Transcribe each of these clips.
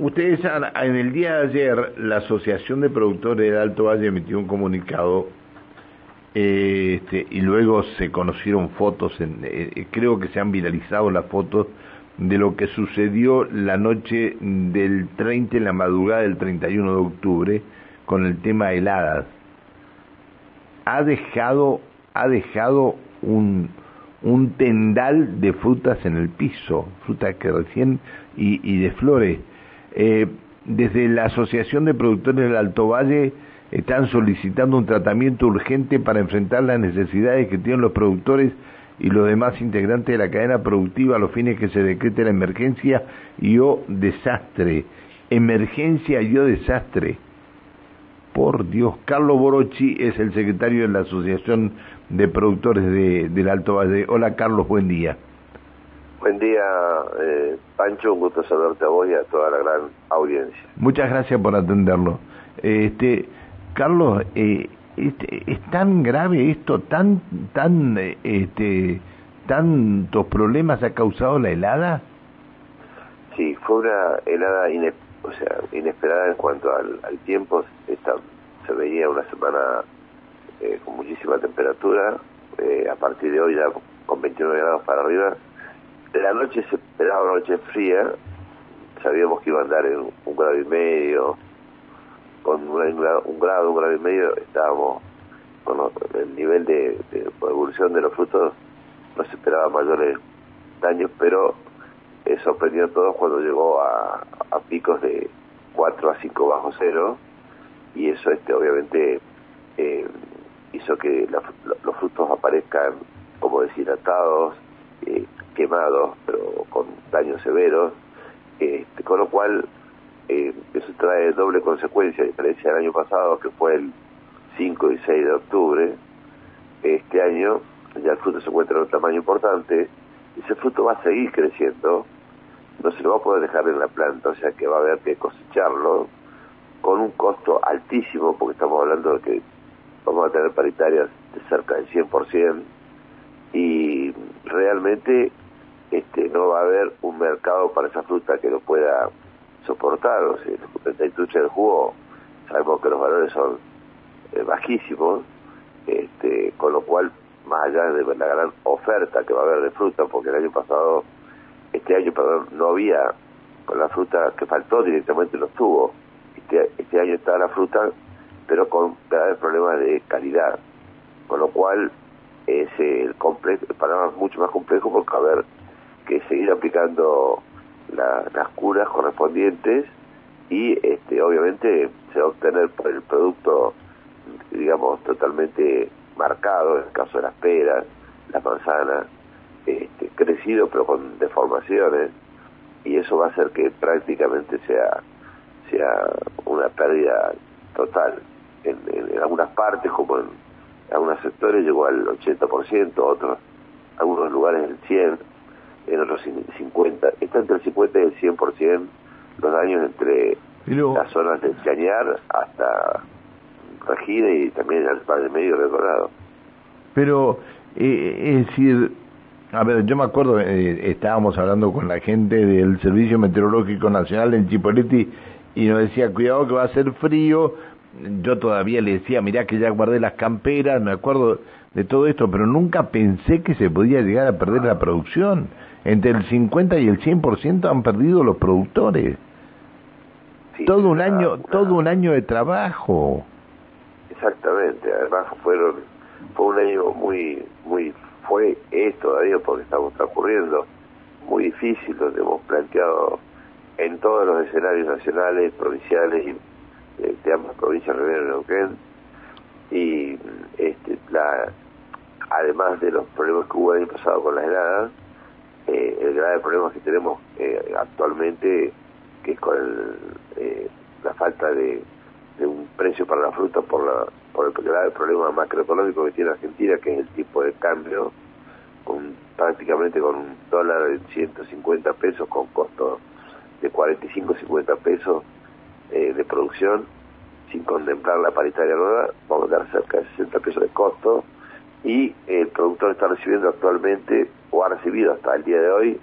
ustedes en el día de ayer, la Asociación de Productores de Alto Valle emitió un comunicado eh, este, y luego se conocieron fotos, en, eh, creo que se han viralizado las fotos de lo que sucedió la noche del 30 en la madrugada del 31 de octubre con el tema heladas. Ha dejado, ha dejado un, un tendal de frutas en el piso, frutas que recién y, y de flores. Eh, desde la Asociación de Productores del Alto Valle están solicitando un tratamiento urgente para enfrentar las necesidades que tienen los productores y los demás integrantes de la cadena productiva a los fines que se decrete la emergencia y o desastre. Emergencia y o desastre. Por Dios, Carlos Borochi es el secretario de la Asociación de Productores de, del Alto Valle. Hola Carlos, buen día. Buen día, eh, Pancho, un gusto saludarte a vos y a toda la gran audiencia. Muchas gracias por atenderlo. Este, Carlos, eh, este, ¿es tan grave esto, tan, tan, este, tantos problemas ha causado la helada? Sí, fue una helada o sea, inesperada en cuanto al, tiempo. Esta, se veía una semana eh, con muchísima temperatura, eh, a partir de hoy ya con 29 grados para arriba. La noche se esperaba una noche fría, sabíamos que iba a andar en un grado y medio, con un grado, un grado, y medio, estábamos con el nivel de, evolución de los frutos, no se esperaba mayores daños, pero eh, sorprendió a todos cuando llegó a, picos de 4 a 5 bajo cero, y eso este obviamente eh, hizo que los frutos aparezcan como deshidratados, eh, quemados, pero con daños severos, este, con lo cual eh, eso trae doble consecuencia, a diferencia del año pasado, que fue el 5 y 6 de octubre, este año ya el fruto se encuentra en un tamaño importante, ese fruto va a seguir creciendo, no se lo va a poder dejar en la planta, o sea que va a haber que cosecharlo con un costo altísimo, porque estamos hablando de que vamos a tener paritarias de cerca del 100%, y realmente este no va a haber un mercado para esa fruta que lo pueda soportar, o sea, la industria del jugo sabemos que los valores son eh, bajísimos, este, con lo cual, más allá de la gran oferta que va a haber de fruta, porque el año pasado, este año, perdón, no había, con la fruta que faltó directamente los tuvo, este, este año está la fruta, pero con graves problemas de calidad, con lo cual es el, complejo, el panorama mucho más complejo porque a haber que seguir aplicando las curas correspondientes y este, obviamente se va a obtener el producto, digamos, totalmente marcado, en el caso de las peras, las manzanas, este, crecido pero con deformaciones, y eso va a hacer que prácticamente sea, sea una pérdida total. En, algunas partes, como en, algunos sectores, llegó al 80%, otros, algunos lugares el 100%, en otros 50, está entre el 50 y el 100% los daños entre las zonas de Chañar hasta Regina y también al Padre Medio Colorado. Pero, eh, es decir, a ver, yo me acuerdo, eh, estábamos hablando con la gente del Servicio Meteorológico Nacional en Chipoletti y nos decía, cuidado que va a ser frío. Yo todavía le decía, mirá que ya guardé las camperas, me acuerdo de todo esto, pero nunca pensé que se podía llegar a perder la producción entre el 50 y el 100% han perdido los productores. todo un año, todo un año de trabajo. Exactamente, además fueron fue un año muy muy fue es todavía porque estamos transcurriendo muy difícil donde hemos planteado en todos los escenarios nacionales, provinciales y de ambas provincias Rivera y Neuquén y este la además de los problemas que hubo el año pasado con las heladas eh, el grave problema que tenemos eh, actualmente, que es con eh, la falta de, un precio para la fruta por, la, por el grave problema macroeconómico que tiene Argentina, que es el tipo de cambio, con, prácticamente con un dólar de 150 pesos, con costo de 45 50 pesos de producción, sin contemplar la paritaria nueva, vamos a dar cerca de 60 pesos de costo, y el productor está recibiendo actualmente o ha recibido hasta el día de hoy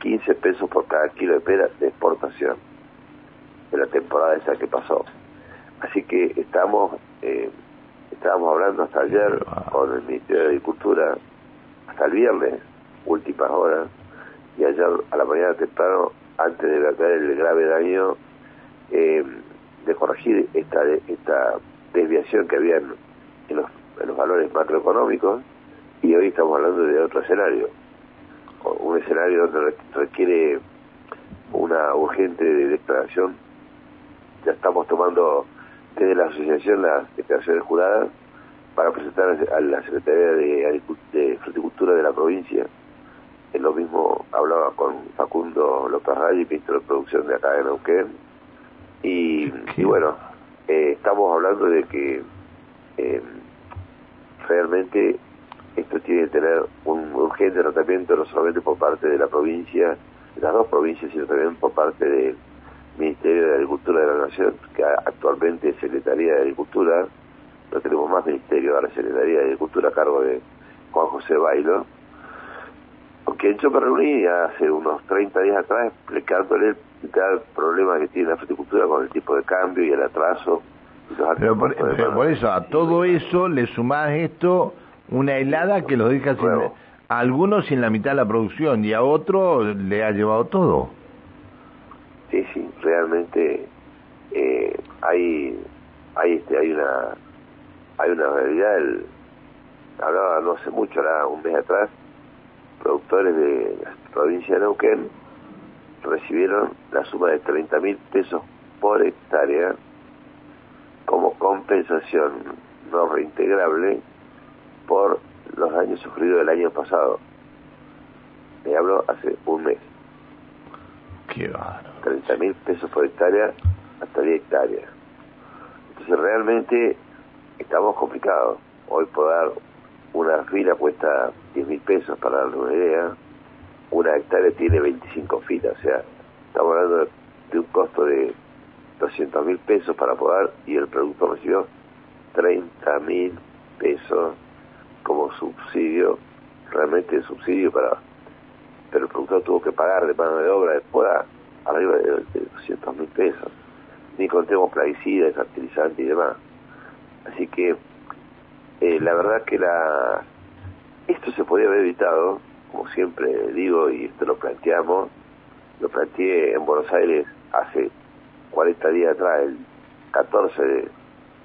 15 pesos por cada kilo de pera de exportación. de la temporada esa que pasó. Así que estamos, eh, estábamos hablando hasta ayer con el Ministerio de Agricultura, hasta el viernes, últimas horas, y ayer a la mañana temprano, antes de ver el grave daño, eh, de corregir esta, esta desviación que había en, los, en los valores macroeconómicos, y hoy estamos hablando de otro escenario, un escenario donde requiere una urgente declaración. Ya estamos tomando desde la asociación las declaraciones juradas para presentar a la Secretaría de, de Fruticultura de la provincia. Es lo mismo hablaba con Facundo López Rayy, ministro de Producción de acá de Neuquén. Y, y bueno, eh, estamos hablando de que eh, realmente esto tiene que tener un urgente tratamiento no solamente por parte de la provincia, de las dos provincias, sino también por parte del Ministerio de Agricultura de la Nación, que actualmente es Secretaría de Agricultura, no tenemos más ministerio, ahora Secretaría de Agricultura a cargo de Juan José Bailo, con quien yo me reuní hace unos 30 días atrás explicándole el problema que tiene la fruticultura con el tipo de cambio y el atraso. pero por, eso, a todo eso le sumás esto una helada que los deja sin, a algunos sin la mitad de la producción y a otros le ha llevado todo. Sí, sí, realmente eh, hay hay este hay una hay una realidad el, hablaba no hace mucho era un mes atrás productores de la provincia de Neuquén recibieron la suma de 30 mil pesos por hectárea como compensación no reintegrable por los daños sufridos el año pasado. Me hablo hace un mes. Qué bárbaro. 30 mil pesos por hectárea hasta 10 hectáreas. Entonces realmente estamos complicados. Hoy dar una fila cuesta 10 mil pesos para darle una idea. Una hectárea tiene 25 filas, o sea, estamos hablando de un costo de 200 mil pesos para poder y el producto recibió 30 mil pesos como subsidio, realmente subsidio para, pero el productor tuvo que pagar de mano de obra después arriba de, 200 mil pesos, ni contemos plaguicidas, fertilizantes y demás. Así que eh, la verdad que la esto se podía haber evitado, como siempre digo, y esto lo planteamos, lo planteé en Buenos Aires hace 40 días atrás, el 14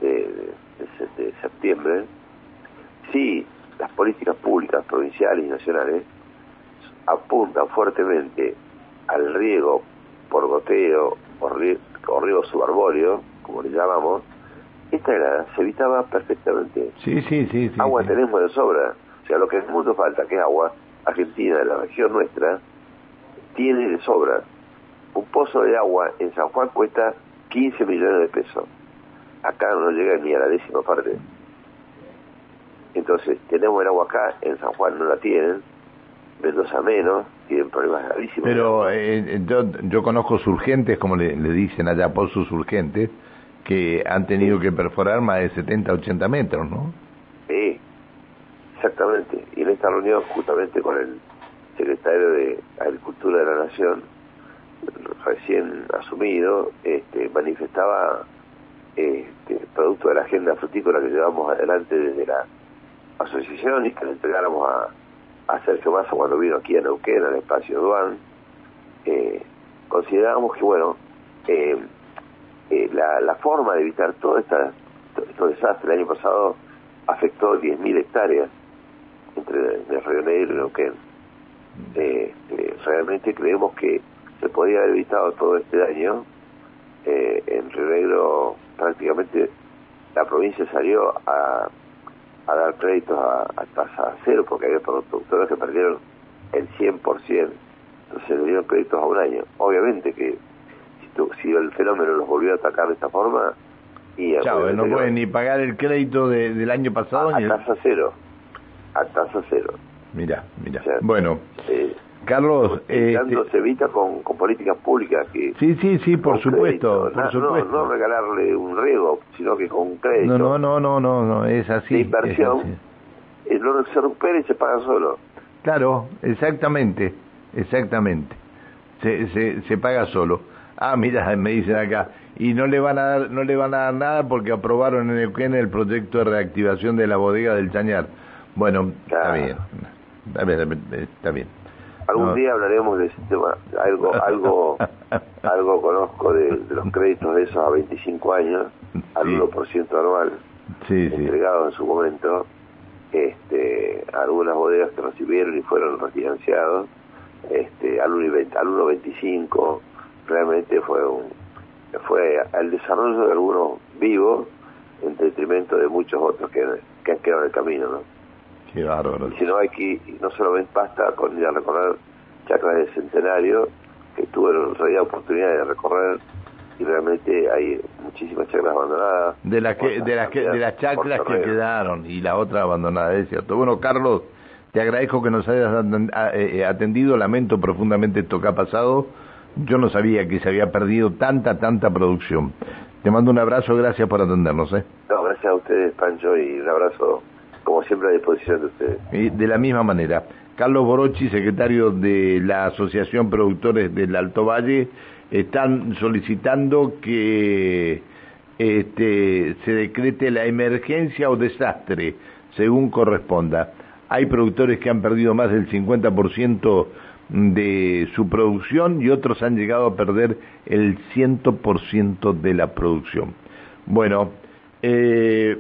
de, de septiembre, sí las políticas públicas provinciales y nacionales apuntan fuertemente al riego por goteo o riego, subarbóreo, como le llamamos, esta era, se evitaba perfectamente. Sí, sí, sí. agua tenemos de sobra. O sea, lo que en el mundo falta, que es agua, Argentina, de la región nuestra, tiene de sobra. Un pozo de agua en San Juan cuesta 15 millones de pesos. Acá no llega ni a la décima parte. Entonces, tenemos el agua acá, en San Juan no la tienen, Mendoza menos, tienen problemas gravísimos. Pero eh, yo, yo, conozco surgentes, como le, dicen allá, pozos urgentes, que han tenido que perforar más de 70, 80 metros, ¿no? Exactamente. Y en esta reunión, justamente con el secretario de Agricultura de la Nación, recién asumido, este, manifestaba este, producto de la agenda frutícola que llevamos adelante desde la asociación y que le entregáramos a, a Sergio Massa cuando vino aquí a Neuquén, al espacio Duan, eh, consideramos que, bueno, eh, eh, la, la, forma de evitar todo esta, estos desastres el año pasado afectó 10.000 hectáreas entre el Río Negro y Neuquén. realmente creemos que se podía haber evitado todo este daño. en Río Negro prácticamente la provincia salió a a dar créditos a, tasa cero, porque había productores que perdieron el 100%, entonces le dieron créditos a un año. Obviamente que si, si el fenómeno los volvió a atacar de esta forma, y Chao, no pueden ni pagar el crédito del año pasado a, ni a tasa cero, a tasa cero. Mira, mira. bueno, eh, Carlos, eh, se evita con, con, políticas públicas que sí, sí, sí, por supuesto, por no, supuesto. No, regalarle un riego, sino que con crédito. No, no, no, no, no, es así. De inversión, es lo que se recupera y se paga solo. Claro, exactamente, exactamente. Se, se, se paga solo. Ah, mira, me dicen acá. Y no le van a dar, no le van a dar nada porque aprobaron en el el proyecto de reactivación de la bodega del Chañar. Bueno, está bien. Está bien, está bien. Algún día hablaremos de ese tema. Algo, algo, algo conozco de, los créditos de esos a 25 años, al 1% anual, sí, entregado en su momento. Este, algunas bodegas que recibieron y fueron refinanciados este, al 1.25. Realmente fue un, fue el desarrollo de algunos vivos en detrimento de muchos otros que, que han quedado en el camino, ¿no? Qué bárbaro. si no, aquí no solamente basta con ir a recorrer chacras del centenario, que tuve en realidad oportunidad de recorrer y realmente hay muchísimas chacras abandonadas. De las que, de las que, de las chacras que quedaron y la otra abandonada, es cierto. Bueno, Carlos, te agradezco que nos hayas eh, eh, atendido, lamento profundamente esto que ha pasado. Yo no sabía que se había perdido tanta, tanta producción. Te mando un abrazo, gracias por atendernos. ¿eh? No, gracias a ustedes, Pancho, y un abrazo como siempre a disposición de ustedes. Y de la misma manera, Carlos Borochi, secretario de la Asociación Productores del Alto Valle, están solicitando que este, se decrete la emergencia o desastre, según corresponda. Hay productores que han perdido más del 50% de su producción y otros han llegado a perder el 100% de la producción. Bueno, eh,